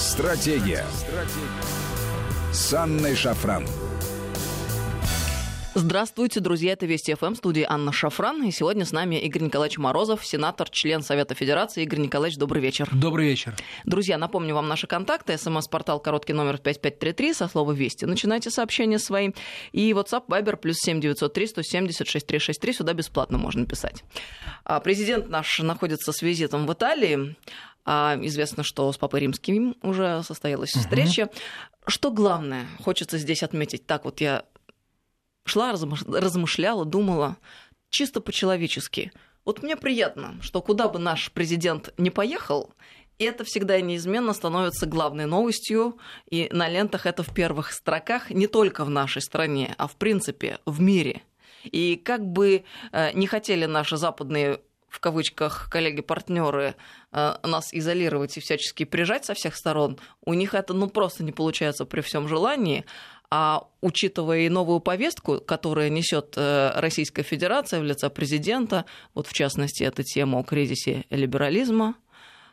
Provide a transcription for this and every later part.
Стратегия. Стратегия. С Анной Шафран. Здравствуйте, друзья, это Вести ФМ, студии Анна Шафран. И сегодня с нами Игорь Николаевич Морозов, сенатор, член Совета Федерации. Игорь Николаевич, добрый вечер. Добрый вечер. Друзья, напомню вам наши контакты. СМС-портал короткий номер 5533 со слова «Вести». Начинайте сообщения свои. И WhatsApp, Viber, плюс 7903 170 6363. Сюда бесплатно можно писать. А президент наш находится с визитом в Италии. А, известно, что с Папой Римским уже состоялась угу. встреча. Что главное, хочется здесь отметить, так вот я шла, размышляла, думала, чисто по-человечески. Вот мне приятно, что куда бы наш президент не поехал, это всегда и неизменно становится главной новостью, и на лентах это в первых строках не только в нашей стране, а в принципе в мире. И как бы э, не хотели наши западные в кавычках коллеги-партнеры э, нас изолировать и всячески прижать со всех сторон, у них это ну просто не получается при всем желании. А учитывая и новую повестку, которая несет э, Российская Федерация в лице президента, вот в частности, эта тема о кризисе либерализма,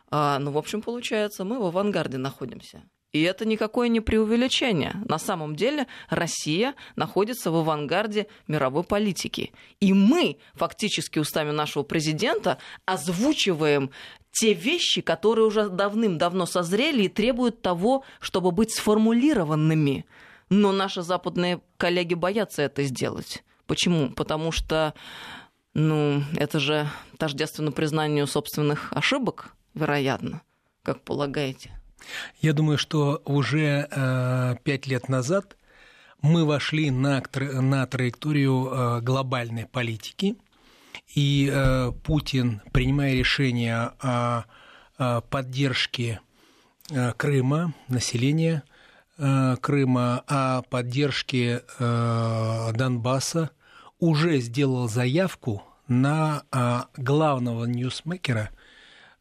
а, ну, в общем, получается, мы в авангарде находимся. И это никакое не преувеличение. На самом деле Россия находится в авангарде мировой политики. И мы фактически устами нашего президента озвучиваем те вещи, которые уже давным-давно созрели и требуют того, чтобы быть сформулированными. Но наши западные коллеги боятся это сделать. Почему? Потому что ну, это же тождественно признанию собственных ошибок, вероятно, как полагаете. Я думаю, что уже э, пять лет назад мы вошли на, на траекторию э, глобальной политики, и э, Путин, принимая решение о, о поддержке э, Крыма, населения э, Крыма, о поддержке э, Донбасса, уже сделал заявку на э, главного ньюсмейкера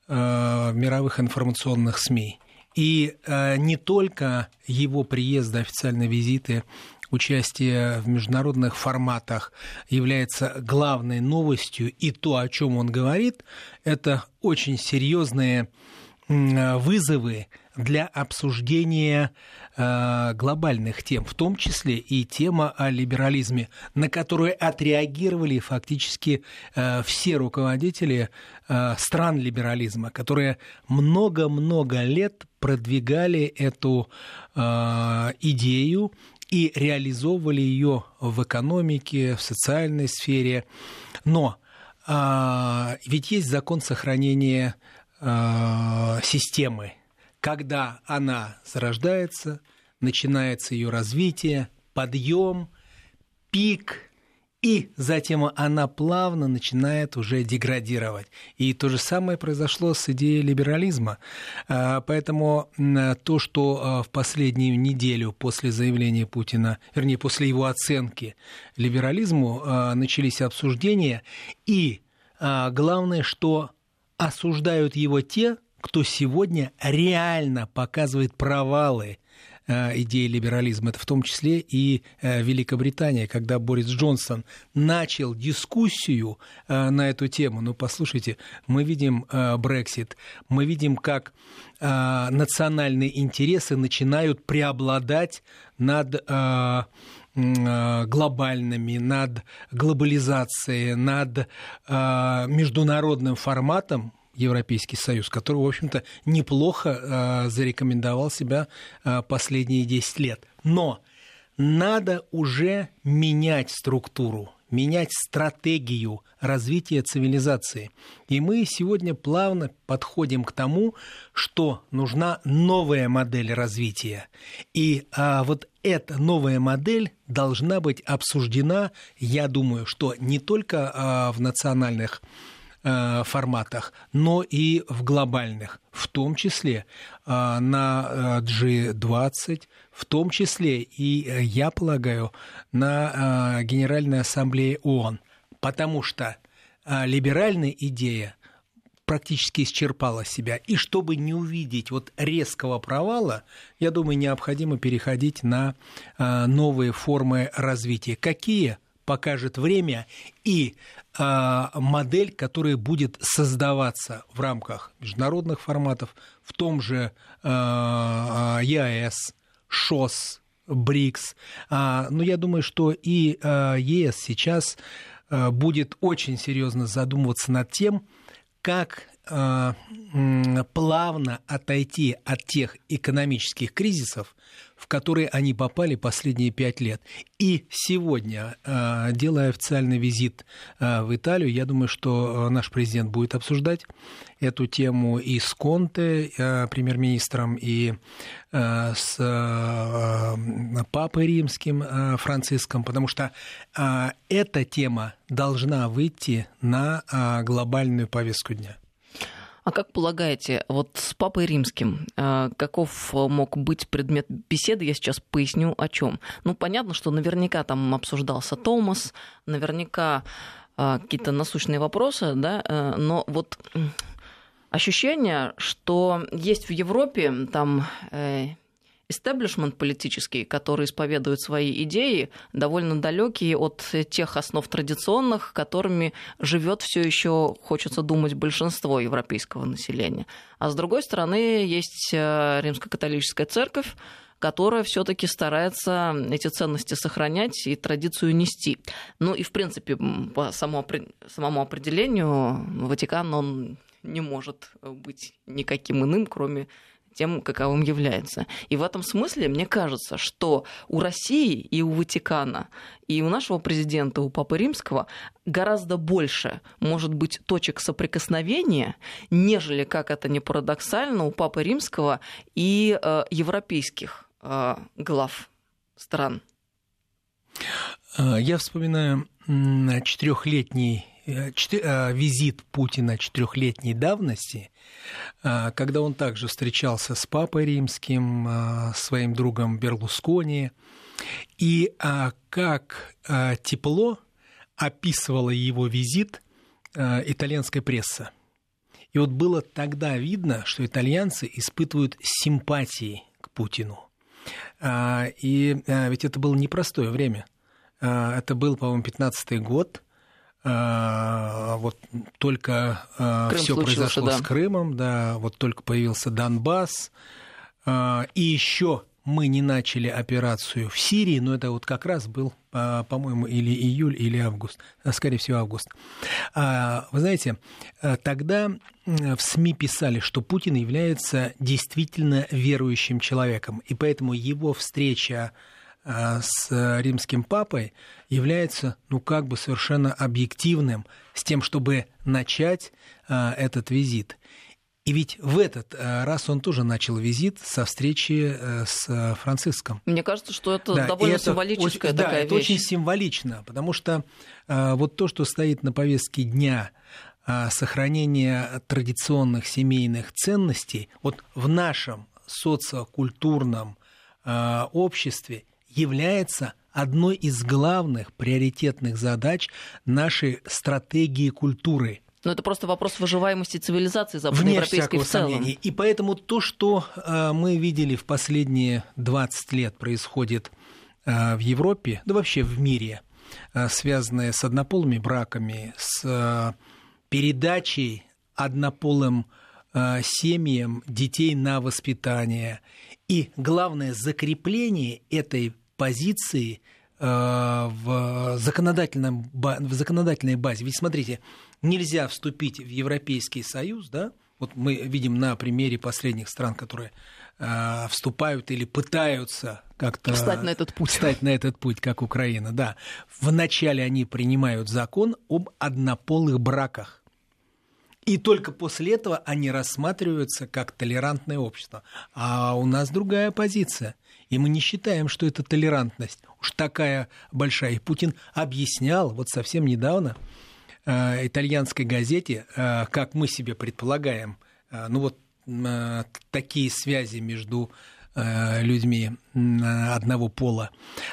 э, мировых информационных СМИ и э, не только его приезда, официальные визиты, участие в международных форматах является главной новостью, и то, о чем он говорит, это очень серьезные вызовы для обсуждения э, глобальных тем, в том числе и тема о либерализме, на которую отреагировали фактически э, все руководители э, стран либерализма, которые много-много лет продвигали эту идею и реализовывали ее в экономике, в социальной сфере. Но ведь есть закон сохранения системы когда она зарождается, начинается ее развитие, подъем, пик, и затем она плавно начинает уже деградировать. И то же самое произошло с идеей либерализма. А, поэтому то, что а, в последнюю неделю после заявления Путина, вернее, после его оценки либерализму а, начались обсуждения, и главное, что осуждают его те, кто сегодня реально показывает провалы э, идеи либерализма. Это в том числе и э, Великобритания, когда Борис Джонсон начал дискуссию э, на эту тему. Ну, послушайте, мы видим Брексит, мы видим, как национальные интересы начинают преобладать над глобальными, над глобализацией, над международным форматом, Европейский Союз, который, в общем-то, неплохо э, зарекомендовал себя э, последние 10 лет. Но надо уже менять структуру, менять стратегию развития цивилизации. И мы сегодня плавно подходим к тому, что нужна новая модель развития. И а, вот эта новая модель должна быть обсуждена, я думаю, что не только а, в национальных Э, форматах, но и в глобальных, в том числе э, на G20, в том числе и, э, я полагаю, на Генеральной Ассамблее ООН, потому что либеральная идея практически исчерпала себя. И чтобы не увидеть вот резкого провала, я думаю, необходимо переходить на новые формы развития. Какие? покажет время, и модель, которая будет создаваться в рамках международных форматов, в том же ЕАЭС, ШОС, БРИКС. Но я думаю, что и ЕС сейчас будет очень серьезно задумываться над тем, как плавно отойти от тех экономических кризисов, в которые они попали последние пять лет. И сегодня, э, делая официальный визит э, в Италию, я думаю, что наш президент будет обсуждать эту тему и с Конте, премьер-министром, и с Папой Римским Франциском, потому что эта тема должна выйти на глобальную повестку дня. А как полагаете, вот с Папой Римским э, каков мог быть предмет беседы? Я сейчас поясню о чем. Ну, понятно, что наверняка там обсуждался Томас, наверняка э, какие-то насущные вопросы, да, э, но вот ощущение, что есть в Европе там истеблишмент политический, который исповедует свои идеи, довольно далекие от тех основ традиционных, которыми живет все еще, хочется думать, большинство европейского населения. А с другой стороны, есть э, римско-католическая церковь, которая все-таки старается эти ценности сохранять и традицию нести. Ну и, в принципе, по самому определению Ватикан, он не может быть никаким иным, кроме тем, каковым является. И в этом смысле мне кажется, что у России и у Ватикана, и у нашего президента, у Папы Римского гораздо больше может быть точек соприкосновения, нежели, как это не парадоксально, у Папы Римского и э, европейских э, глав стран. Э, я вспоминаю четырехлетний визит Путина четырехлетней давности, э, когда он также встречался с Папой Римским, своим другом Берлускони, и как тепло описывала его визит итальянская пресса. И вот было тогда видно, что итальянцы испытывают симпатии к Путину. И ведь это было непростое время. Это был, по-моему, 15-й год – вот только а, все произошло да. с Крымом, да, вот только появился Донбасс, а, и еще мы не начали операцию в Сирии, но это вот как раз был, по-моему, или июль, или август, скорее всего, август. Вы знаете, тогда в СМИ писали, что Путин является действительно верующим человеком, и поэтому его встреча с римским папой является, ну, как бы совершенно объективным с тем, чтобы начать а, этот визит. И ведь в этот раз он тоже начал визит со встречи э, с Франциском. Мне кажется, что это да, довольно это символическая очень, такая да, вещь. это очень символично, потому что вот то, что стоит на повестке дня, сохранение традиционных семейных ценностей, вот в нашем социокультурном обществе является одной из главных приоритетных задач нашей стратегии культуры. Но это просто вопрос выживаемости цивилизации западноевропейской в целом. Сомнения. И поэтому то, что э, мы видели в последние 20 лет происходит э, в Европе, да вообще в мире, э, связанное с однополыми браками, с передачей однополым семьям детей на воспитание и, главное, закрепление этой позиции э, в, законодательном, в законодательной базе. Ведь смотрите, нельзя вступить в Европейский Союз, да, вот мы видим на примере последних стран, которые э, вступают или пытаются как-то встать на этот путь. Встать на этот путь, как Украина, да. Вначале они принимают закон об однополых браках. И только после этого они рассматриваются как толерантное общество. А у нас другая позиция. И мы не считаем, что это толерантность уж такая большая. И Путин объяснял вот совсем недавно э, итальянской газете, э, как мы себе предполагаем, э, ну вот э, такие связи между э, людьми одного пола.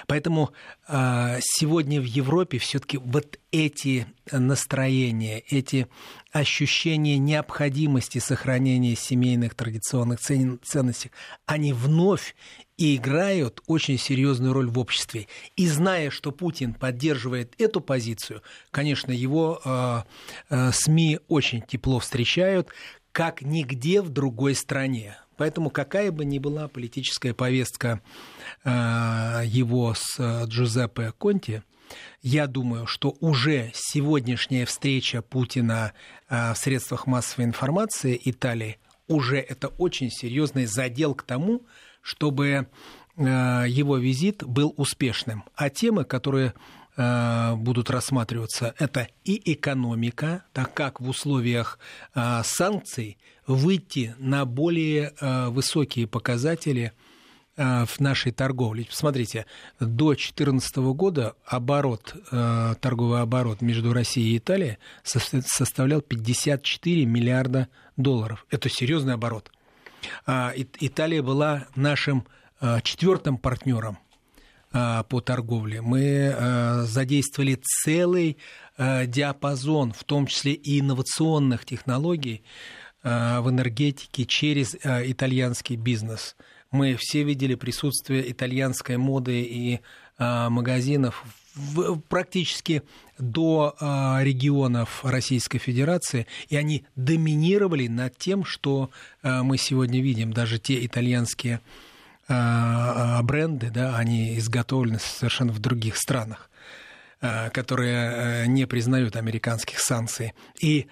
Поэтому э, сегодня в Европе все-таки вот эти настроения, эти ощущения необходимости сохранения семейных традиционных ценностей, они вновь и играют очень серьезную роль в обществе. И зная, что Путин поддерживает эту позицию, конечно, его э, э, СМИ очень тепло встречают, как нигде в другой стране. Поэтому какая бы ни была политическая повестка э, его с э, Джузеппе Конти, я думаю, что уже сегодняшняя встреча Путина э, в средствах массовой информации Италии уже это очень серьезный задел к тому, чтобы э, его визит был успешным. А темы, которые э, будут рассматриваться, это и экономика, так как в условиях э, санкций выйти на более высокие показатели в нашей торговле. Посмотрите, до 2014 года оборот, торговый оборот между Россией и Италией составлял 54 миллиарда долларов. Это серьезный оборот. А, Италия была нашим а, четвертым партнером а, по торговле. Мы задействовали целый диапазон, в том числе и инновационных технологий в энергетике через итальянский бизнес. Мы все видели присутствие итальянской моды и магазинов в, практически до э, регионов Российской Федерации, и они доминировали над тем, что э, мы сегодня видим. Даже те итальянские э, бренды, да, они изготовлены совершенно в других странах которые не признают американских санкций. И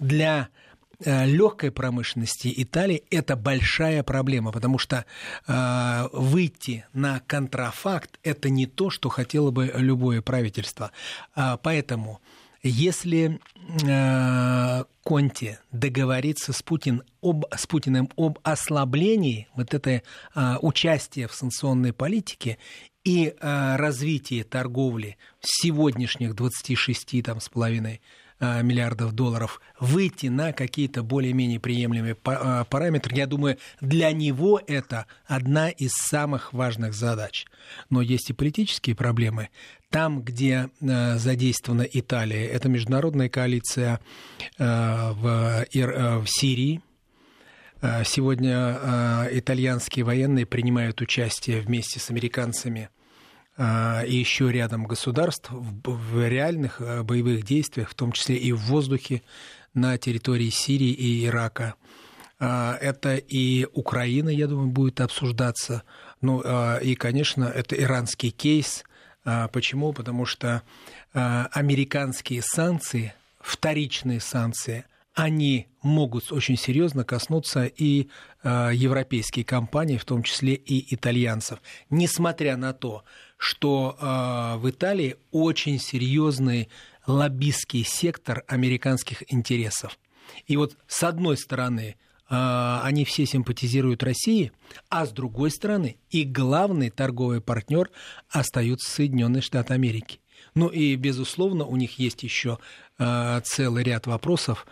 для Э, легкой промышленности Италии это большая проблема, потому что э, выйти на контрафакт это не то, что хотело бы любое правительство. Э, поэтому если э, Конте договорится с, Путин об, с Путиным об ослаблении вот этой э, участия в санкционной политике и э, развитии торговли сегодняшних 26 там, с половиной Э, миллиардов долларов, выйти на какие-то более-менее приемлемые э, параметры, я думаю, для него это одна из самых важных задач. Но есть и политические проблемы. Там, где э, задействована Италия, это международная коалиция в, в Сирии, Сегодня итальянские военные принимают участие вместе с американцами и еще рядом государств в реальных а, боевых действиях, в том числе и в воздухе на территории Сирии и Ирака. А, это и Украина, я думаю, будет обсуждаться. Ну и, конечно, это иранский кейс. Почему? Потому что американские санкции, вторичные санкции – они могут очень серьезно коснуться и э, европейские компании, в том числе и итальянцев, несмотря на то, что э, в Италии очень серьезный лоббистский сектор американских интересов. И вот с одной стороны, э, они все симпатизируют России, а с другой стороны, и главный торговый партнер остаются Соединенные Штаты Америки. Ну и, безусловно, у них есть еще э, целый ряд вопросов,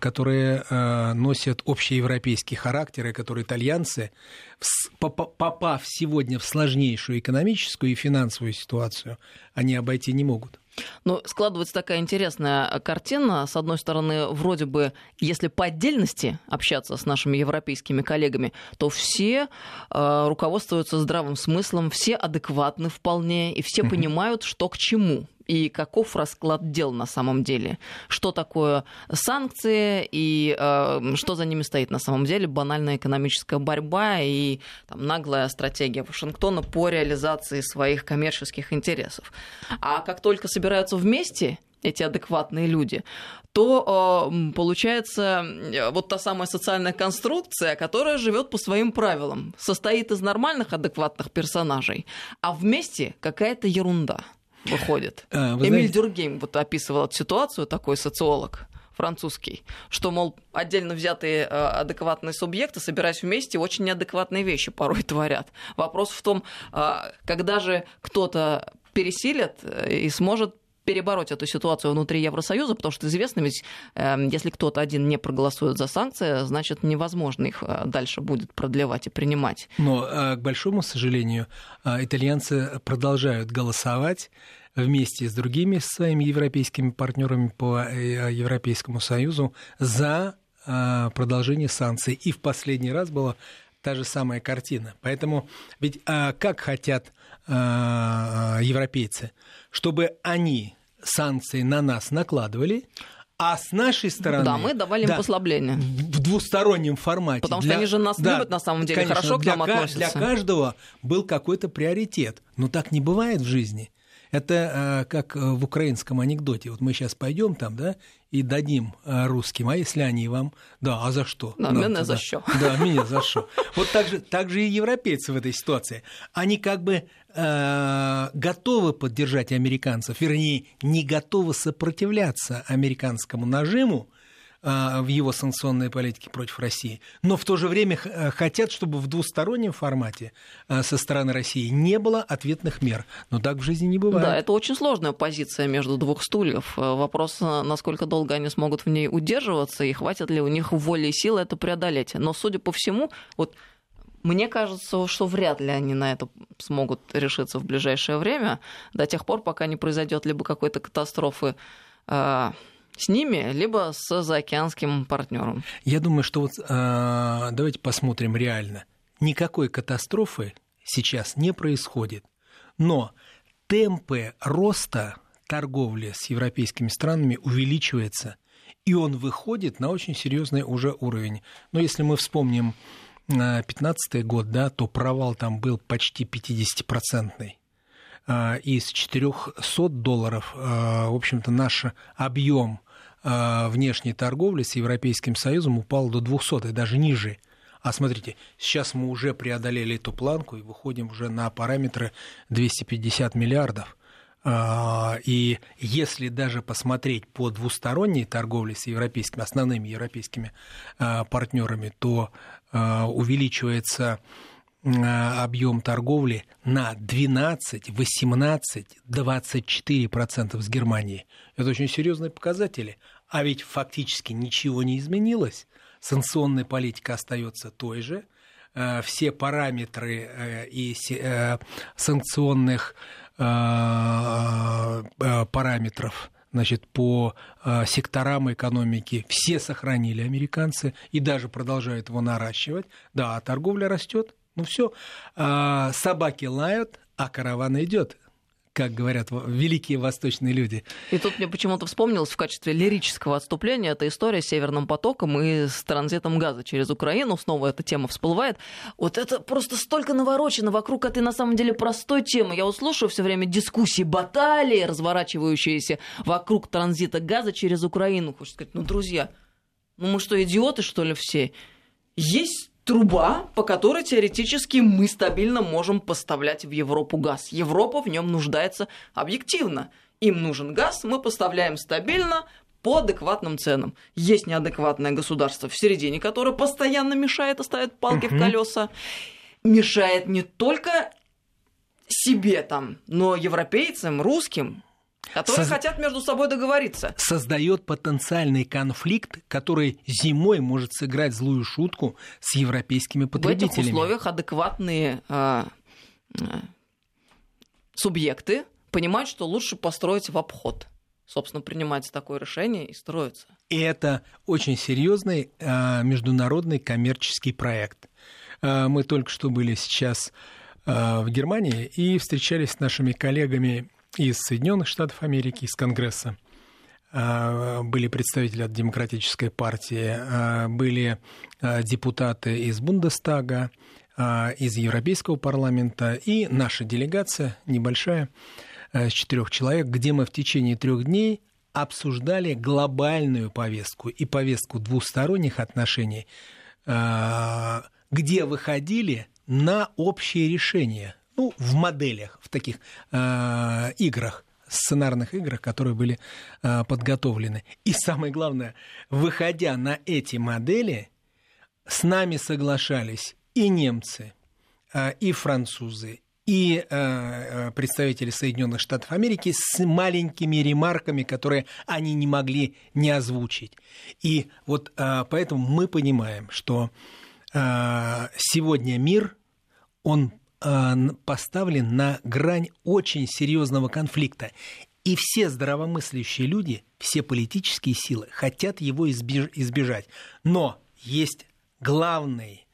которые э, носят общеевропейский характер, и которые итальянцы, попав сегодня в сложнейшую экономическую и финансовую ситуацию, они обойти не могут. Ну, складывается такая интересная картина. С одной стороны, вроде бы, если по отдельности общаться с нашими европейскими коллегами, то все э, руководствуются здравым смыслом, все адекватны вполне, и все понимают, что к чему и каков расклад дел на самом деле. Что такое санкции и э, что за ними стоит на самом деле. Банальная экономическая борьба и там, наглая стратегия Вашингтона по реализации своих коммерческих интересов. А как только собираются вместе эти адекватные люди, то э, получается э, вот та самая социальная конструкция, которая живет по своим правилам, состоит из нормальных адекватных персонажей, а вместе какая-то ерунда выходит. А, Эмиль знаете... Дюргейм вот описывал эту ситуацию, такой социолог французский, что, мол, отдельно взятые э, адекватные субъекты, собираясь вместе, очень неадекватные вещи порой творят. Вопрос в том, э, когда же кто-то пересилит э, и сможет перебороть эту ситуацию внутри Евросоюза, потому что известно, ведь если кто-то один не проголосует за санкции, значит невозможно их дальше будет продлевать и принимать. Но, к большому сожалению, итальянцы продолжают голосовать вместе с другими своими европейскими партнерами по э, Европейскому Союзу за а, продолжение санкций. И в последний раз было та же самая картина. Поэтому ведь а, как хотят а, европейцы, чтобы они санкции на нас накладывали, а с нашей стороны... Да, мы давали им да, послабление. В двустороннем формате. Потому для, что они же нас да, любят, на самом деле, конечно, хорошо к нам относятся. Для каждого был какой-то приоритет. Но так не бывает в жизни. Это э, как в украинском анекдоте. Вот мы сейчас пойдем там, да, и дадим э, русским, а если они вам, да, а за что? Да, да меня за что? Да, меня за что. Вот так же, так же и европейцы в этой ситуации. Они как бы э, готовы поддержать американцев, вернее, не готовы сопротивляться американскому нажиму, в его санкционной политике против России, но в то же время э, хотят, чтобы в двустороннем формате э, со стороны России не было ответных мер. Но так в жизни не бывает. Да, это очень сложная позиция между двух стульев. Э, вопрос, насколько долго они смогут в ней удерживаться и хватит ли у них воли и силы это преодолеть. Но, судя по всему, вот мне кажется, что вряд ли они на это смогут решиться в ближайшее время, до тех пор, пока не произойдет либо какой-то катастрофы с ними, либо с заокеанским партнером. Я думаю, что вот э, давайте посмотрим реально. Никакой катастрофы сейчас не происходит, но темпы роста торговли с европейскими странами увеличивается, и он выходит на очень серьезный уже уровень. Но если мы вспомним 2015 год, да, то провал там был почти 50-процентный. А, из 400 долларов, а, в общем-то, наш объем а, внешней торговли с Европейским Союзом упал до 200, и даже ниже. А смотрите, сейчас мы уже преодолели эту планку и выходим уже на параметры 250 миллиардов. А, и если даже посмотреть по двусторонней торговле с европейскими, основными европейскими а, партнерами, то увеличивается объем торговли на 12, 18, 24% с Германией. Это очень серьезные показатели. А ведь фактически ничего не изменилось. Санкционная политика остается той же. Э, все параметры э, и э, санкционных параметров значит, по секторам экономики все сохранили американцы и даже продолжают его наращивать. Да, а торговля растет. Ну все, собаки лают, а караван идет как говорят великие восточные люди. И тут мне почему-то вспомнилось в качестве лирического отступления эта история с Северным потоком и с транзитом газа через Украину. Снова эта тема всплывает. Вот это просто столько наворочено вокруг этой на самом деле простой темы. Я услышаю все время дискуссии, баталии, разворачивающиеся вокруг транзита газа через Украину. Хочется сказать, ну, друзья, ну мы что, идиоты, что ли, все? Есть труба, по которой теоретически мы стабильно можем поставлять в Европу газ. Европа в нем нуждается объективно. Им нужен газ, мы поставляем стабильно, по адекватным ценам. Есть неадекватное государство в середине, которое постоянно мешает и ставит палки uh-huh. в колеса. Мешает не только себе там, но европейцам, русским, Которые Соз... хотят между собой договориться. Создает потенциальный конфликт, который зимой может сыграть злую шутку с европейскими потребителями. В этих условиях адекватные э, э, субъекты понимают, что лучше построить в обход. Собственно, принимается такое решение и строится. И это очень серьезный э, международный коммерческий проект. Э, мы только что были сейчас в Германии и встречались с нашими коллегами из Соединенных Штатов Америки, из Конгресса. А, были представители от Демократической партии, а, были а, депутаты из Бундестага, из Европейского парламента и наша делегация небольшая, с четырех человек, где мы в течение трех дней обсуждали глобальную повестку и повестку двусторонних отношений, где выходили на общие решения ну, в моделях, в таких э, играх сценарных играх, которые были э, подготовлены. И самое главное, выходя на эти модели, с нами соглашались и немцы, э, и французы, и э, э представители Соединенных Штатов Америки с маленькими ремарками, которые они не могли не озвучить. И вот э, поэтому мы понимаем, что э, сегодня мир, он поставлен на грань очень серьезного конфликта. И все здравомыслящие люди, все политические силы хотят его избежать. Но есть главный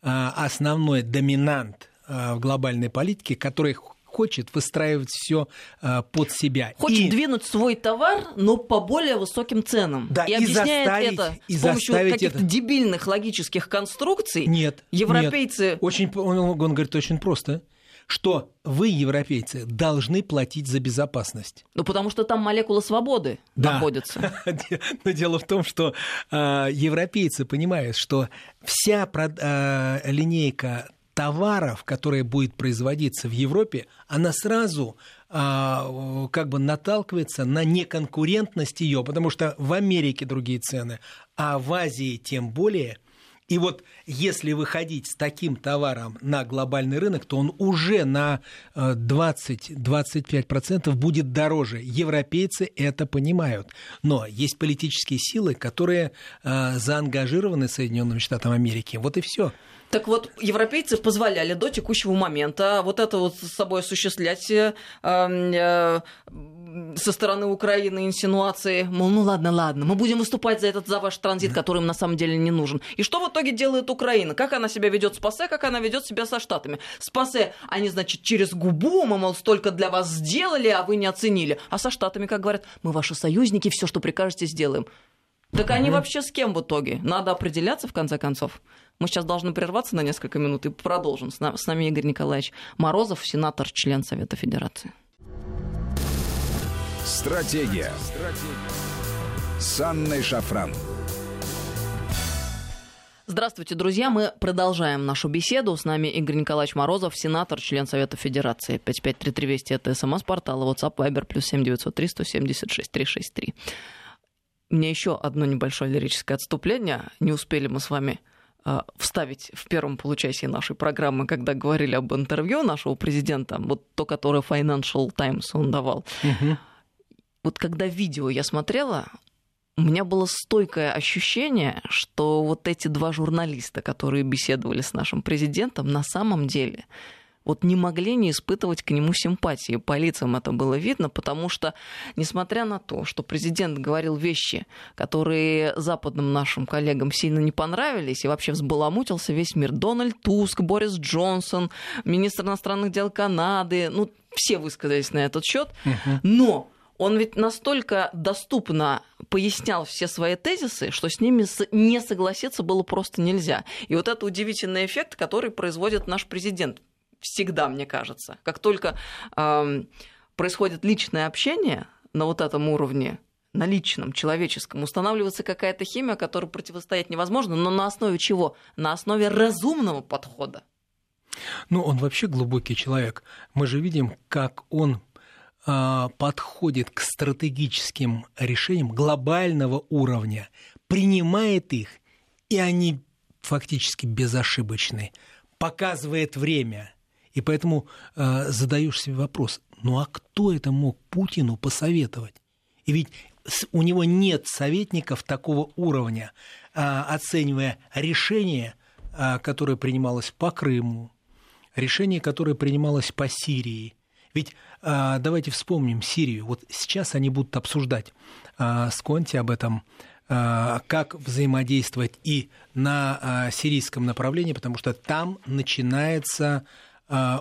основной доминант в глобальной политике, который хочет выстраивать все под себя. Хочет и... двинуть свой товар, но по более высоким ценам. Да, и, и объясняет заставить, это и с помощью каких-то это... дебильных логических конструкций. Нет. Европейцы. Нет. Очень, он, он говорит очень просто что вы, европейцы, должны платить за безопасность. Ну, потому что там молекула свободы да. находится. Но дело в том, что э, европейцы понимают, что вся э, линейка товаров, которая будет производиться в Европе, она сразу э, как бы наталкивается на неконкурентность ее, потому что в Америке другие цены, а в Азии тем более – и вот если выходить с таким товаром на глобальный рынок, то он уже на 20-25% э, будет дороже. Европейцы это понимают. Но есть политические силы, которые э, заангажированы Соединенными Штатами Америки. Вот и все. Так вот, европейцы позволяли до текущего момента вот это вот с собой осуществлять э, э, со стороны Украины инсинуации, мол, ну ладно, ладно, мы будем выступать за этот за ваш транзит, который им на самом деле не нужен. И что в итоге делает Украина? Как она себя ведет с ПАСЕ, как она ведет себя со Штатами? С ПАСЕ они, значит, через губу, мы, мол, столько для вас сделали, а вы не оценили. А со Штатами, как говорят, мы ваши союзники, все, что прикажете, сделаем. Так они вообще с кем в итоге? Надо определяться, в конце концов. Мы сейчас должны прерваться на несколько минут и продолжим. С нами Игорь Николаевич Морозов, сенатор, член Совета Федерации. Стратегия. Стратегия. С Анной Шафран. Здравствуйте, друзья. Мы продолжаем нашу беседу. С нами Игорь Николаевич Морозов, сенатор, член Совета Федерации. 553320 это смс-портал, WhatsApp, Viber, плюс 7903 176 363. Мне еще одно небольшое лирическое отступление. Не успели мы с вами э, вставить в первом получасе нашей программы, когда говорили об интервью нашего президента, вот то, которое Financial Times он давал. Угу. Вот когда видео я смотрела, у меня было стойкое ощущение, что вот эти два журналиста, которые беседовали с нашим президентом, на самом деле вот не могли не испытывать к нему симпатии. По лицам это было видно, потому что, несмотря на то, что президент говорил вещи, которые западным нашим коллегам сильно не понравились, и вообще взбаламутился весь мир, Дональд Туск, Борис Джонсон, министр иностранных дел Канады, ну, все высказались на этот счет, но он ведь настолько доступно пояснял все свои тезисы, что с ними не согласиться было просто нельзя. И вот это удивительный эффект, который производит наш президент всегда, мне кажется. Как только э, происходит личное общение на вот этом уровне, на личном, человеческом, устанавливается какая-то химия, которой противостоять невозможно, но на основе чего? На основе разумного подхода. Ну, он вообще глубокий человек. Мы же видим, как он э, подходит к стратегическим решениям глобального уровня, принимает их, и они фактически безошибочны, показывает время – и поэтому э, задаешь себе вопрос, ну а кто это мог Путину посоветовать? И ведь у него нет советников такого уровня, э, оценивая решение, э, которое принималось по Крыму, решение, которое принималось по Сирии. Ведь э, давайте вспомним Сирию. Вот сейчас они будут обсуждать э, с Конти об этом э, как взаимодействовать и на сирийском направлении, потому что там начинается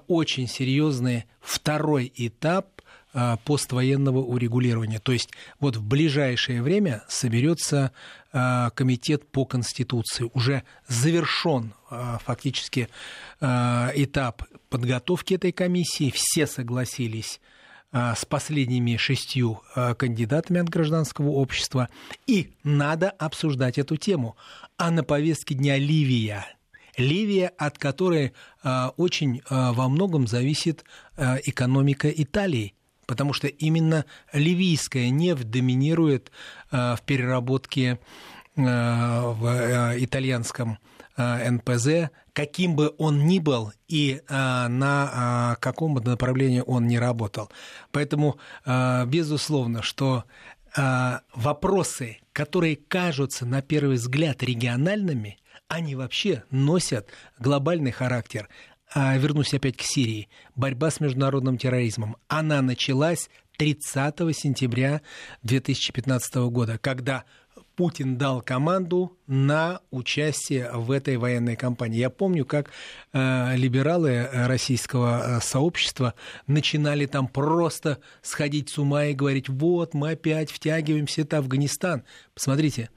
очень серьезный второй этап а, поствоенного урегулирования. То есть вот в ближайшее время соберется а, комитет по Конституции. Уже завершен фактически этап подготовки этой комиссии. Все согласились с последними шестью кандидатами от гражданского общества. И надо обсуждать эту тему. А на повестке дня Ливия – Ливия, от которой а, очень а, во многом зависит а, экономика Италии, потому что именно ливийская нефть доминирует в переработке в итальянском НПЗ, каким бы он ни был и на каком бы направлении он ни работал. Поэтому, безусловно, что вопросы, которые кажутся на первый взгляд региональными, они вообще носят глобальный характер. А вернусь опять к Сирии. Борьба с международным терроризмом. Она началась 30 сентября 2015 года, когда Путин дал команду на участие в этой военной кампании. Я помню, как э, либералы российского э, сообщества начинали там просто сходить с ума и говорить, вот, мы опять втягиваемся, это Афганистан. Посмотрите,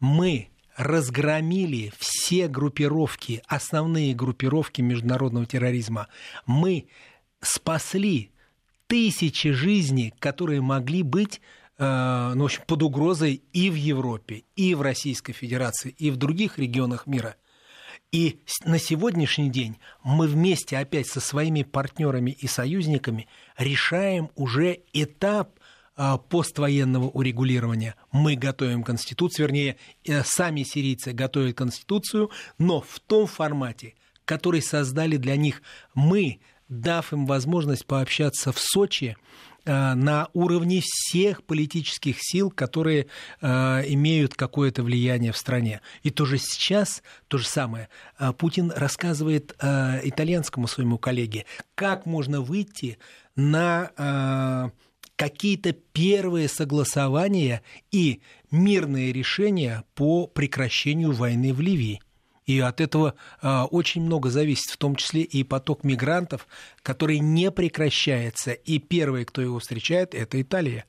мы разгромили все группировки, основные группировки международного терроризма. Мы спасли тысячи жизней, которые могли быть Э, ну, в общем, под угрозой и в Европе, и в Российской Федерации, и в других регионах мира. И на сегодняшний день мы вместе опять со своими партнерами и союзниками решаем уже этап поствоенного урегулирования. Мы готовим Конституцию, вернее, э, сами сирийцы готовят Конституцию, но в том формате, который создали для них мы, дав им возможность пообщаться в Сочи Э, на уровне всех политических сил, которые э, имеют какое-то влияние в стране. И тоже сейчас то же самое. Э, Путин рассказывает итальянскому своему коллеге, как можно выйти на какие-то первые согласования и мирные решения по прекращению войны в Ливии. И от этого э, очень много зависит, в том числе и поток мигрантов, который не прекращается. И первый, кто его встречает, это Италия.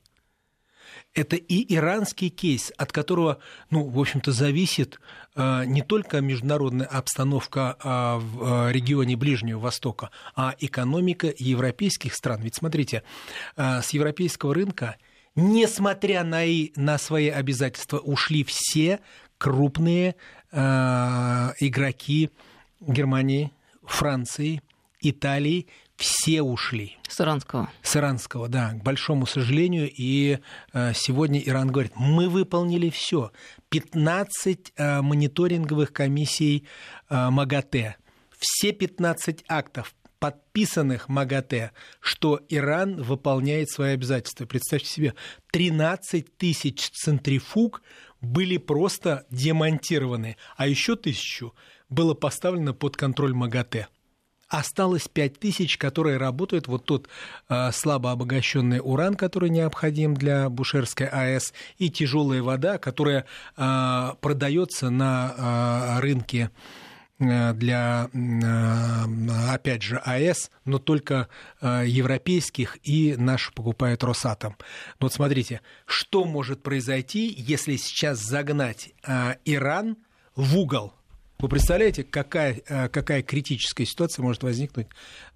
Это и иранский кейс, от которого, ну, в общем-то, зависит э, не только международная обстановка э, в регионе Ближнего Востока, а экономика европейских стран. Ведь смотрите, с европейского рынка несмотря на, и, на свои обязательства, ушли все крупные игроки Германии, Франции, Италии, все ушли. С иранского. С иранского, да, к большому сожалению. И э, сегодня Иран говорит, мы выполнили все. 15 э, мониторинговых комиссий МАГАТЭ. Все 15 актов подписанных МАГАТЭ, что Иран выполняет свои обязательства. Представьте себе, 13 тысяч центрифуг были просто демонтированы, а еще тысячу было поставлено под контроль МАГАТЭ. Осталось 5 тысяч, которые работают. Вот тот э, слабо обогащенный уран, который необходим для Бушерской АЭС, и тяжелая вода, которая э, продается на э, рынке Э, для, э, опять же, АЭС, но только э, европейских, и наш покупает Росатом. Вот смотрите, что может произойти, если сейчас загнать Иран в угол? Вы представляете, какая, какая критическая ситуация может возникнуть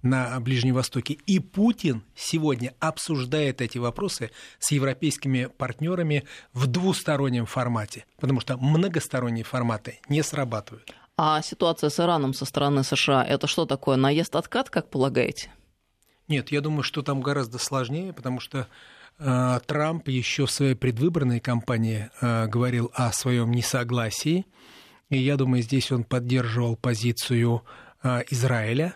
на Ближнем Востоке? И Путин сегодня обсуждает эти вопросы с европейскими партнерами в двустороннем формате, потому что многосторонние форматы не срабатывают. А ситуация с Ираном со стороны США – это что такое? Наезд-откат, как полагаете? Нет, я думаю, что там гораздо сложнее, потому что э, Трамп еще в своей предвыборной кампании э, говорил о своем несогласии. И я думаю, здесь он поддерживал позицию э, Израиля,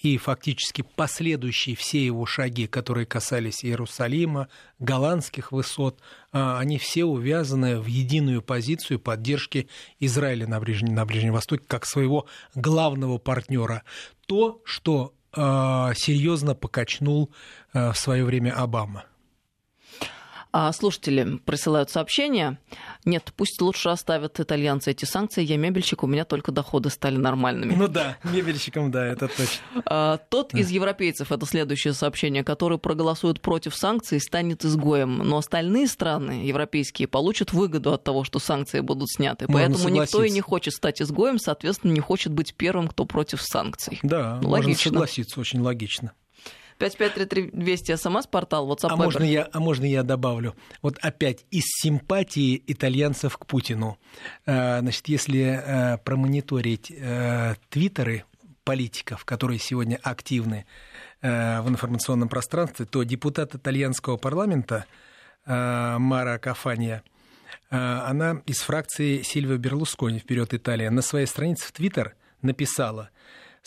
и фактически последующие все его шаги, которые касались Иерусалима, голландских высот, а, они все увязаны в единую позицию поддержки Израиля на Ближнем, на Ближнем Востоке как своего главного партнера. То, что а, серьезно покачнул а, в свое время Обама. А слушатели присылают сообщения. Нет, пусть лучше оставят итальянцы эти санкции. Я мебельщик, у меня только доходы стали нормальными. Ну да, мебельщикам, да, это точно. А, тот из европейцев, это следующее сообщение, который проголосует против санкций, станет изгоем. Но остальные страны европейские получат выгоду от того, что санкции будут сняты. Можно Поэтому согласиться. никто и не хочет стать изгоем, соответственно, не хочет быть первым, кто против санкций. Да, ну, можно согласиться, очень логично. 5533 смс-портал, WhatsApp, а можно, я, а можно я добавлю? Вот опять из симпатии итальянцев к Путину. Э, значит, если э, промониторить э, твиттеры политиков, которые сегодня активны в информационном пространстве, то депутат итальянского парламента Мара Кафания, она из фракции Сильвио Берлускони «Вперед Италия» на своей странице в Твиттер написала –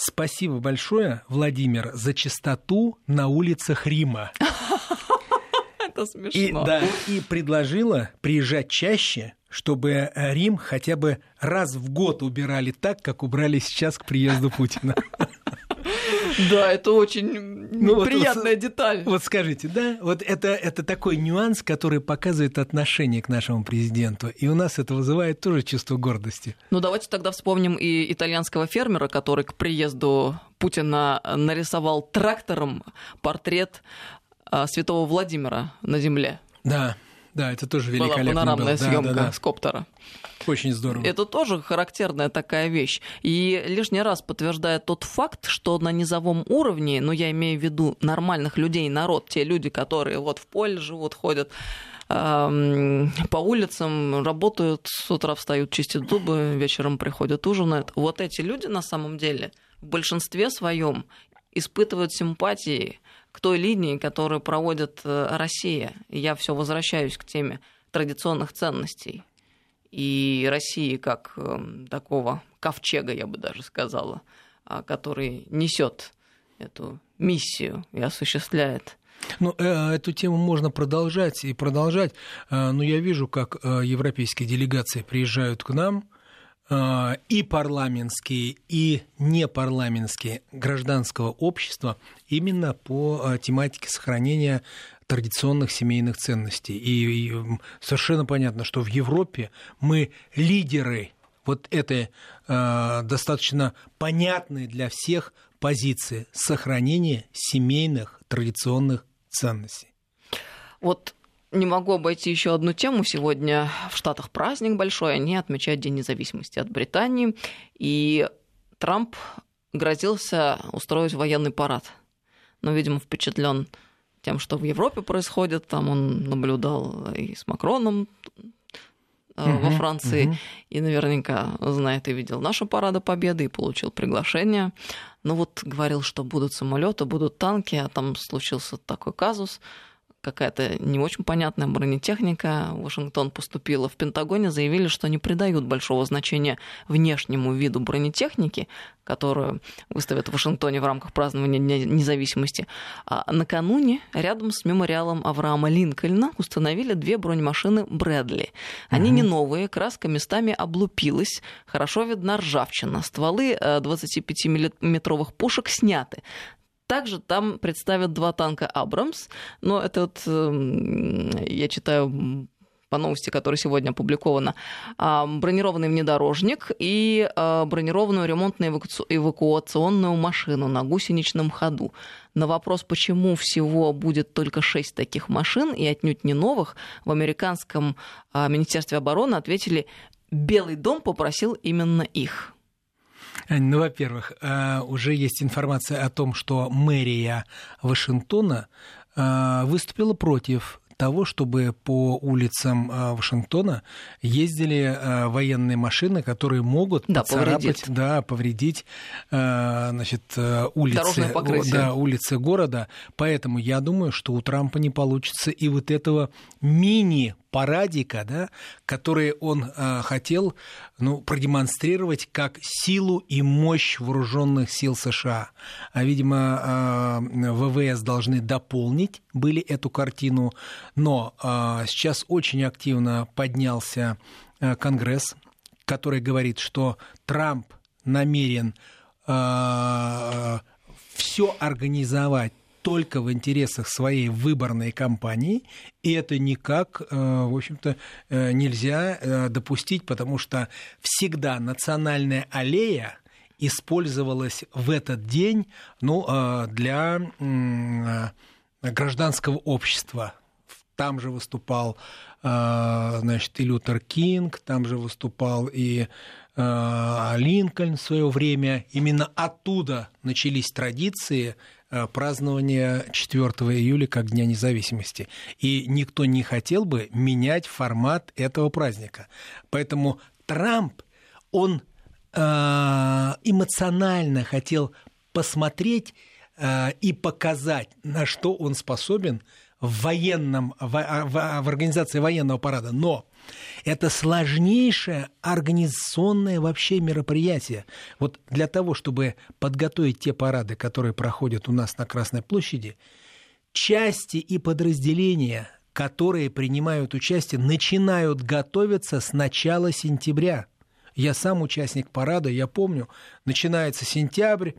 Спасибо большое, Владимир, за чистоту на улицах Рима. Это смешно. И, да, и предложила приезжать чаще, чтобы Рим хотя бы раз в год убирали так, как убрали сейчас к приезду Путина. Да, это очень ну, приятная вот, деталь. Вот скажите, да, вот это, это такой нюанс, который показывает отношение к нашему президенту. И у нас это вызывает тоже чувство гордости. Ну, давайте тогда вспомним и итальянского фермера, который к приезду Путина нарисовал трактором портрет а, святого Владимира на земле. Да, да, это тоже великолепно Была панорамная было. съемка да, да, да. с коптера. Очень здорово. Это тоже характерная такая вещь. И лишний раз подтверждает тот факт, что на низовом уровне, ну я имею в виду нормальных людей, народ, те люди, которые вот в поле живут, ходят по улицам, работают, с утра встают, чистят зубы, вечером приходят, ужинают. Вот эти люди на самом деле в большинстве своем испытывают симпатии к той линии, которую проводит э, Россия. И я все возвращаюсь к теме традиционных ценностей и России как эм, такого ковчега, я бы даже сказала, а, который несет эту миссию и осуществляет. Ну, э, эту тему можно продолжать и продолжать, э, но я вижу, как европейские делегации приезжают к нам, и парламентские, и непарламентские гражданского общества именно по тематике сохранения традиционных семейных ценностей. И, и совершенно понятно, что в Европе мы лидеры вот этой э, достаточно понятной для всех позиции сохранения семейных традиционных ценностей. Вот не могу обойти еще одну тему. Сегодня в Штатах праздник большой, они отмечают День независимости от Британии. И Трамп грозился устроить военный парад. Но, видимо, впечатлен тем, что в Европе происходит. Там он наблюдал и с Макроном угу, во Франции, угу. и наверняка знает и видел наши парады победы, и получил приглашение. Ну вот говорил, что будут самолеты, будут танки, а там случился такой казус – какая-то не очень понятная бронетехника. Вашингтон поступила в Пентагоне, заявили, что не придают большого значения внешнему виду бронетехники, которую выставят в Вашингтоне в рамках празднования Дня независимости. А накануне рядом с мемориалом Авраама Линкольна установили две бронемашины Брэдли. Они угу. не новые, краска местами облупилась, хорошо видна ржавчина. Стволы 25-миллиметровых э, пушек сняты. Также там представят два танка «Абрамс», но это вот, эм, я читаю по новости, которая сегодня опубликована, а, бронированный внедорожник и а, бронированную ремонтно-эвакуационную машину на гусеничном ходу. На вопрос, почему всего будет только шесть таких машин и отнюдь не новых, в американском а, Министерстве обороны ответили, Белый дом попросил именно их. Ну, во-первых, э, уже есть информация о том, что мэрия Вашингтона э, выступила против того, чтобы по улицам э, Вашингтона ездили военные машины, которые могут да, повредить. да, повредить значит, улицы, да, улицы города. Поэтому я думаю, что у Трампа не получится и вот этого мини парадика, да, который он э, хотел ну, продемонстрировать как силу и мощь вооруженных сил США. А, видимо, э, ВВС должны дополнить были эту картину, но э, сейчас очень активно поднялся э, Конгресс, который говорит, что Трамп намерен э, все организовать только в интересах своей выборной кампании, и это никак, э, в общем-то, э, нельзя допустить, потому что всегда национальная аллея использовалась в этот день ну, для гражданского общества. Там же выступал значит, и Лютер Кинг, там же выступал и Линкольн в свое время. Именно оттуда начались традиции Э, празднования 4 июля как Дня независимости. И никто не хотел бы менять формат этого праздника. Поэтому Трамп, он э, эмоционально хотел посмотреть э, и показать, на что он способен в военном, в, в, в организации военного парада. Но это сложнейшее организационное вообще мероприятие. Вот для того, чтобы подготовить те парады, которые проходят у нас на Красной площади, части и подразделения, которые принимают участие, начинают готовиться с начала сентября. Я сам участник парада, я помню, начинается сентябрь,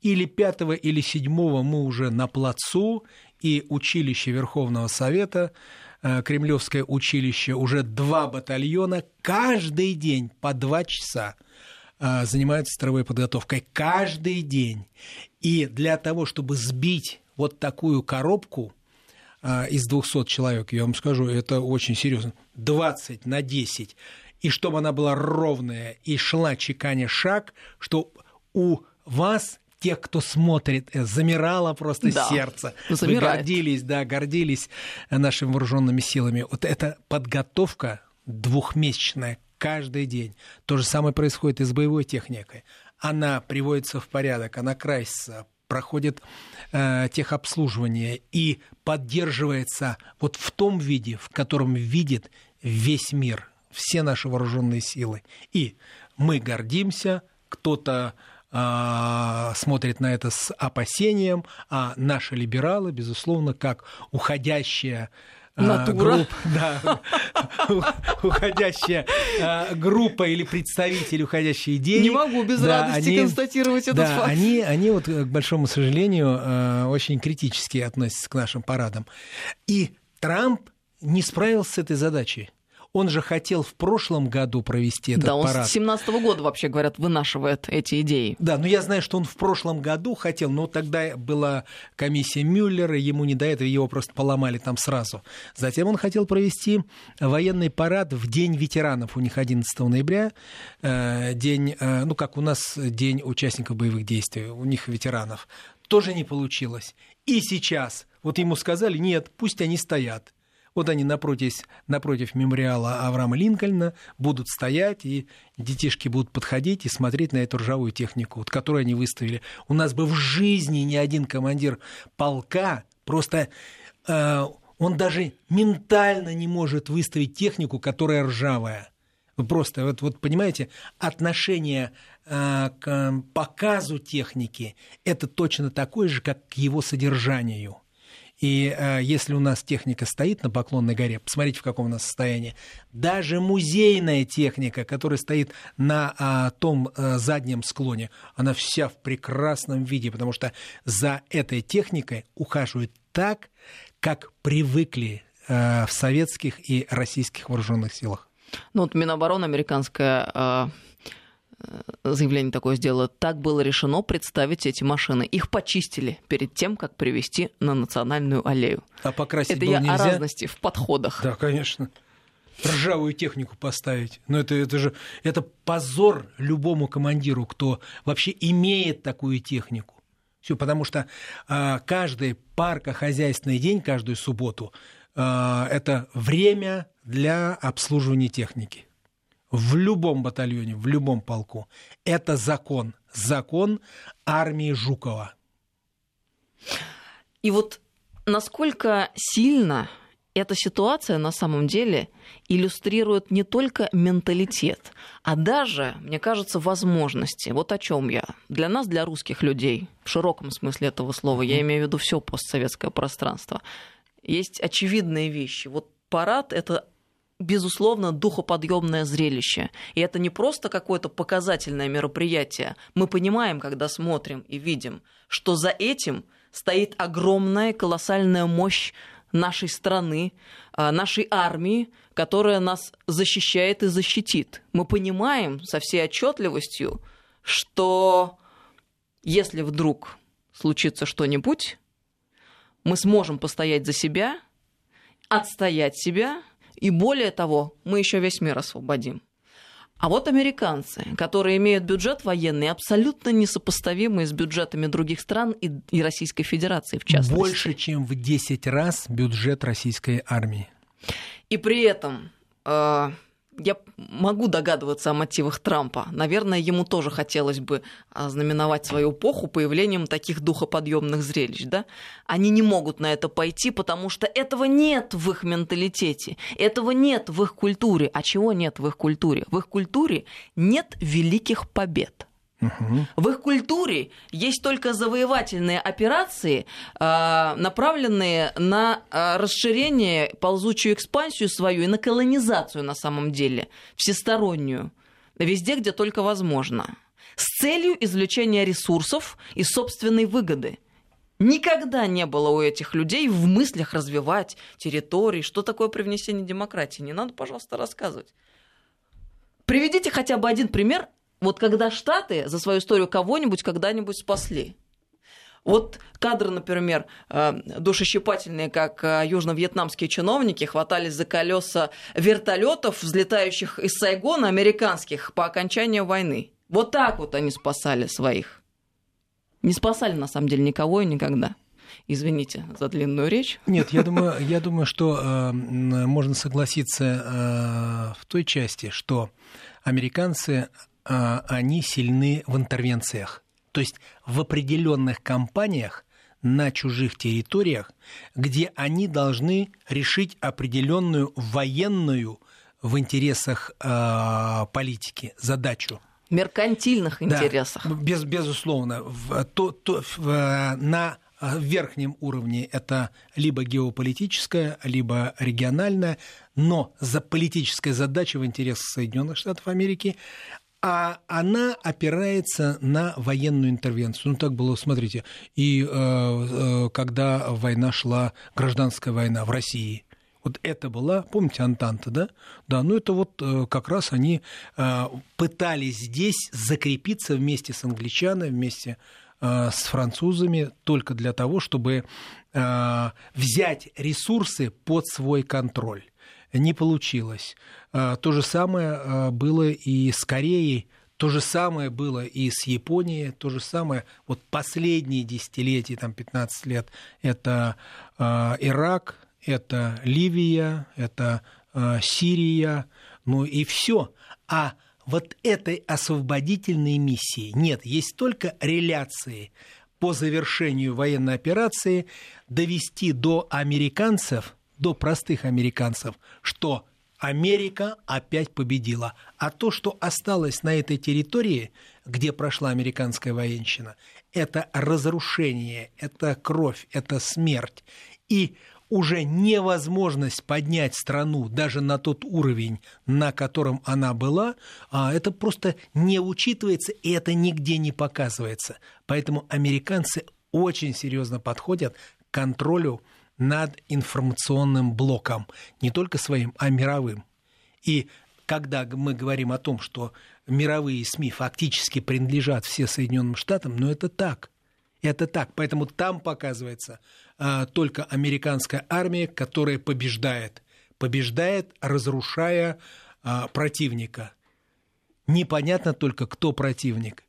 или 5 или 7 мы уже на плацу, и училище Верховного Совета, э, Кремлевское училище, уже два батальона каждый день по два часа э, занимаются строевой подготовкой. Каждый день. И для того, чтобы сбить вот такую коробку э, из 200 человек, я вам скажу, это очень серьезно, 20 на 10, и чтобы она была ровная и шла чеканя шаг, что у вас тех, кто смотрит, э, замирало просто да, сердце. Замирает. Вы гордились, да, гордились нашими вооруженными силами. Вот эта подготовка двухмесячная каждый день. То же самое происходит и с боевой техникой. Она приводится в порядок, она красится, проходит э, техобслуживание и поддерживается вот в том виде, в котором видит весь мир, все наши вооруженные силы. И мы гордимся, кто-то смотрит на это с опасением, а наши либералы, безусловно, как уходящая а, Натура. Групп, да, уходящая а, группа или представитель уходящей идеи. Не могу без да, радости они, констатировать этот да, факт. Они, они вот, к большому сожалению, очень критически относятся к нашим парадам. И Трамп не справился с этой задачей. Он же хотел в прошлом году провести этот да, он парад. с 17 года, вообще говорят, вынашивает эти идеи. Да, но я знаю, что он в прошлом году хотел, но тогда была комиссия Мюллера, ему не до этого, его просто поломали там сразу. Затем он хотел провести военный парад в День ветеранов, у них 11 ноября, э, день, э, ну как у нас День участников боевых действий, у них ветеранов. Тоже не получилось. И сейчас вот ему сказали, нет, пусть они стоят. Вот они напротив, напротив мемориала Авраама Линкольна будут стоять, и детишки будут подходить и смотреть на эту ржавую технику, вот, которую они выставили. У нас бы в жизни ни один командир полка просто... Э, он даже ментально не может выставить технику, которая ржавая. Просто, вот, вот понимаете, отношение э, к показу техники это точно такое же, как к его содержанию. И э, если у нас техника стоит на Поклонной горе, посмотрите, в каком у нас состоянии, даже музейная техника, которая стоит на э, том э, заднем склоне, она вся в прекрасном виде, потому что за этой техникой ухаживают так, как привыкли э, в советских и российских вооруженных силах. Ну вот Минобороны американская э, заявление такое сделала. Так было решено представить эти машины. Их почистили перед тем, как привести на национальную аллею. А покрасить Это было я нельзя? о разности в подходах. Да, конечно. Ржавую технику поставить. Но это, это же это позор любому командиру, кто вообще имеет такую технику. Все, потому что э, каждый паркохозяйственный день, каждую субботу, э, это время для обслуживания техники в любом батальоне, в любом полку. Это закон. Закон армии Жукова. И вот насколько сильно эта ситуация на самом деле иллюстрирует не только менталитет, а даже, мне кажется, возможности. Вот о чем я. Для нас, для русских людей, в широком смысле этого слова, я имею в виду все постсоветское пространство, есть очевидные вещи. Вот парад это безусловно, духоподъемное зрелище. И это не просто какое-то показательное мероприятие. Мы понимаем, когда смотрим и видим, что за этим стоит огромная, колоссальная мощь нашей страны, а, нашей армии, которая нас защищает и защитит. Мы понимаем со всей отчетливостью, что если вдруг случится что-нибудь, мы сможем постоять за себя, отстоять себя и более того, мы еще весь мир освободим. А вот американцы, которые имеют бюджет военный, абсолютно несопоставимый с бюджетами других стран и, и Российской Федерации, в частности. Больше, чем в 10 раз бюджет российской армии. И при этом э, я могу догадываться о мотивах Трампа. Наверное, ему тоже хотелось бы знаменовать свою эпоху появлением таких духоподъемных зрелищ. Да? Они не могут на это пойти, потому что этого нет в их менталитете, этого нет в их культуре. А чего нет в их культуре? В их культуре нет великих побед. В их культуре есть только завоевательные операции, а, направленные на а, расширение, ползучую экспансию свою и на колонизацию на самом деле, всестороннюю, везде, где только возможно. с целью извлечения ресурсов и собственной выгоды. Никогда не было у этих людей в мыслях развивать территории. Что такое привнесение демократии? Не надо, пожалуйста, рассказывать. Приведите хотя бы один пример, вот когда Штаты за свою историю кого-нибудь когда-нибудь спасли. Вот кадры, например, э, душещипательные, как э, южно-вьетнамские чиновники хватались за колеса вертолетов, взлетающих из Сайгона, американских, по окончанию войны. Вот так вот они спасали своих. Не спасали, на самом деле, никого и никогда. Извините за длинную речь. Нет, я думаю, я думаю что э, можно согласиться э, в той части, что американцы, они сильны в интервенциях. То есть в определенных компаниях на чужих территориях, где они должны решить определенную военную в интересах э, политики задачу. Меркантильных интересах. Да, без, безусловно. В, то, то, в, на верхнем уровне это либо геополитическая, либо региональная, но за политическая задача в интересах Соединенных Штатов Америки а она опирается на военную интервенцию. Ну, так было, смотрите, и э, э, когда война шла, гражданская война в России, вот это была, помните, Антанта, да? Да, ну это вот э, как раз они э, пытались здесь закрепиться вместе с англичанами, вместе э, с французами, только для того, чтобы э, взять ресурсы под свой контроль не получилось. А, то же самое а, было и с Кореей, то же самое было и с Японией, то же самое, вот последние десятилетия, там 15 лет, это э, Ирак, это Ливия, это Сирия, ну и все. А вот этой освободительной миссии нет, есть только реляции по завершению военной операции довести до американцев – до простых американцев, что Америка опять победила. А то, что осталось на этой территории, где прошла американская военщина, это разрушение, это кровь, это смерть. И уже невозможность поднять страну даже на тот уровень, на котором она была, а это просто не учитывается, и это нигде не показывается. Поэтому американцы очень серьезно подходят к контролю над информационным блоком, не только своим, а мировым. И когда мы говорим о том, что мировые СМИ фактически принадлежат все Соединенным Штатам, но это так. Это так. Поэтому там показывается а, только американская армия, которая побеждает. Побеждает, разрушая а, противника. Непонятно только, кто противник.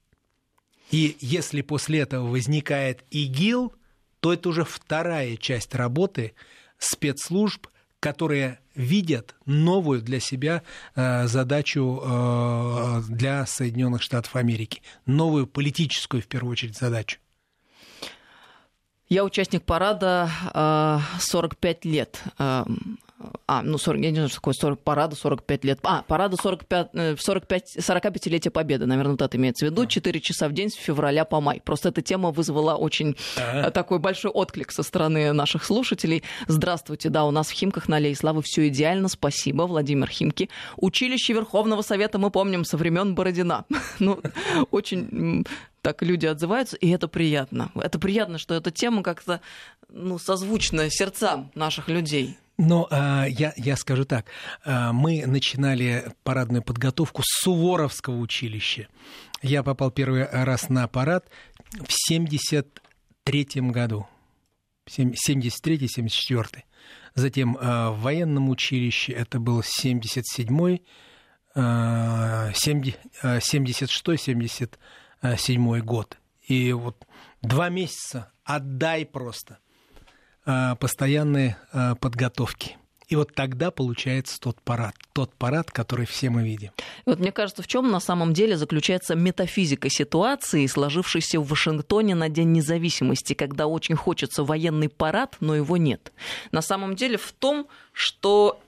И если после этого возникает ИГИЛ, то это уже вторая часть работы спецслужб, которые видят новую для себя э, задачу э, для Соединенных Штатов Америки, новую политическую, в первую очередь, задачу. Я участник парада 45 э, лет а, ну, 40, я не знаю, что такое 40, парада 45 лет. А, парада 45, 45, 45-летия Победы, наверное, вот это имеется в виду. 4 часа в день с февраля по май. Просто эта тема вызвала очень ага. такой большой отклик со стороны наших слушателей. Здравствуйте, да, у нас в Химках на Аллее Славы все идеально, спасибо, Владимир Химки. Училище Верховного Совета мы помним со времен Бородина. ну, очень так люди отзываются, и это приятно. Это приятно, что эта тема как-то ну, созвучна сердцам наших людей. Но а, я, я скажу так, а, мы начинали парадную подготовку с Суворовского училища. Я попал первый раз на парад в 73 году. 73-74. Затем а, в военном училище это был 77-й, 76-77 год. И вот два месяца отдай просто – Э, постоянной э, подготовки. И вот тогда получается тот парад, тот парад, который все мы видим. Вот мне кажется, в чем на самом деле заключается метафизика ситуации, сложившейся в Вашингтоне на День независимости, когда очень хочется военный парад, но его нет. На самом деле в том, что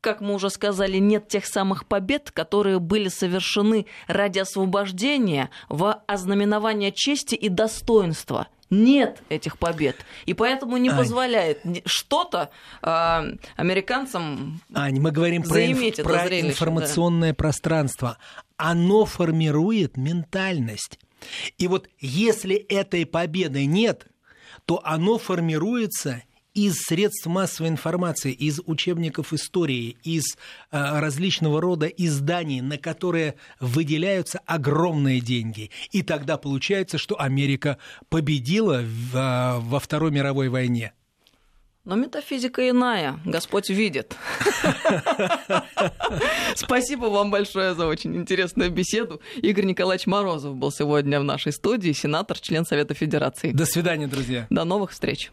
как мы уже сказали, нет тех самых побед, которые были совершены ради освобождения в ознаменование чести и достоинства нет этих побед. И поэтому не Ань. позволяет что-то э, американцам Ань, мы говорим про, инф- про зрелище, информационное да. пространство. Оно формирует ментальность. И вот если этой победы нет, то оно формируется из средств массовой информации, из учебников истории, из э, различного рода изданий, на которые выделяются огромные деньги. И тогда получается, что Америка победила в, э, во Второй мировой войне. Но метафизика иная, Господь видит. Спасибо вам большое за очень интересную беседу. Игорь Николаевич Морозов был сегодня в нашей студии, сенатор, член Совета Федерации. До свидания, друзья. До новых встреч.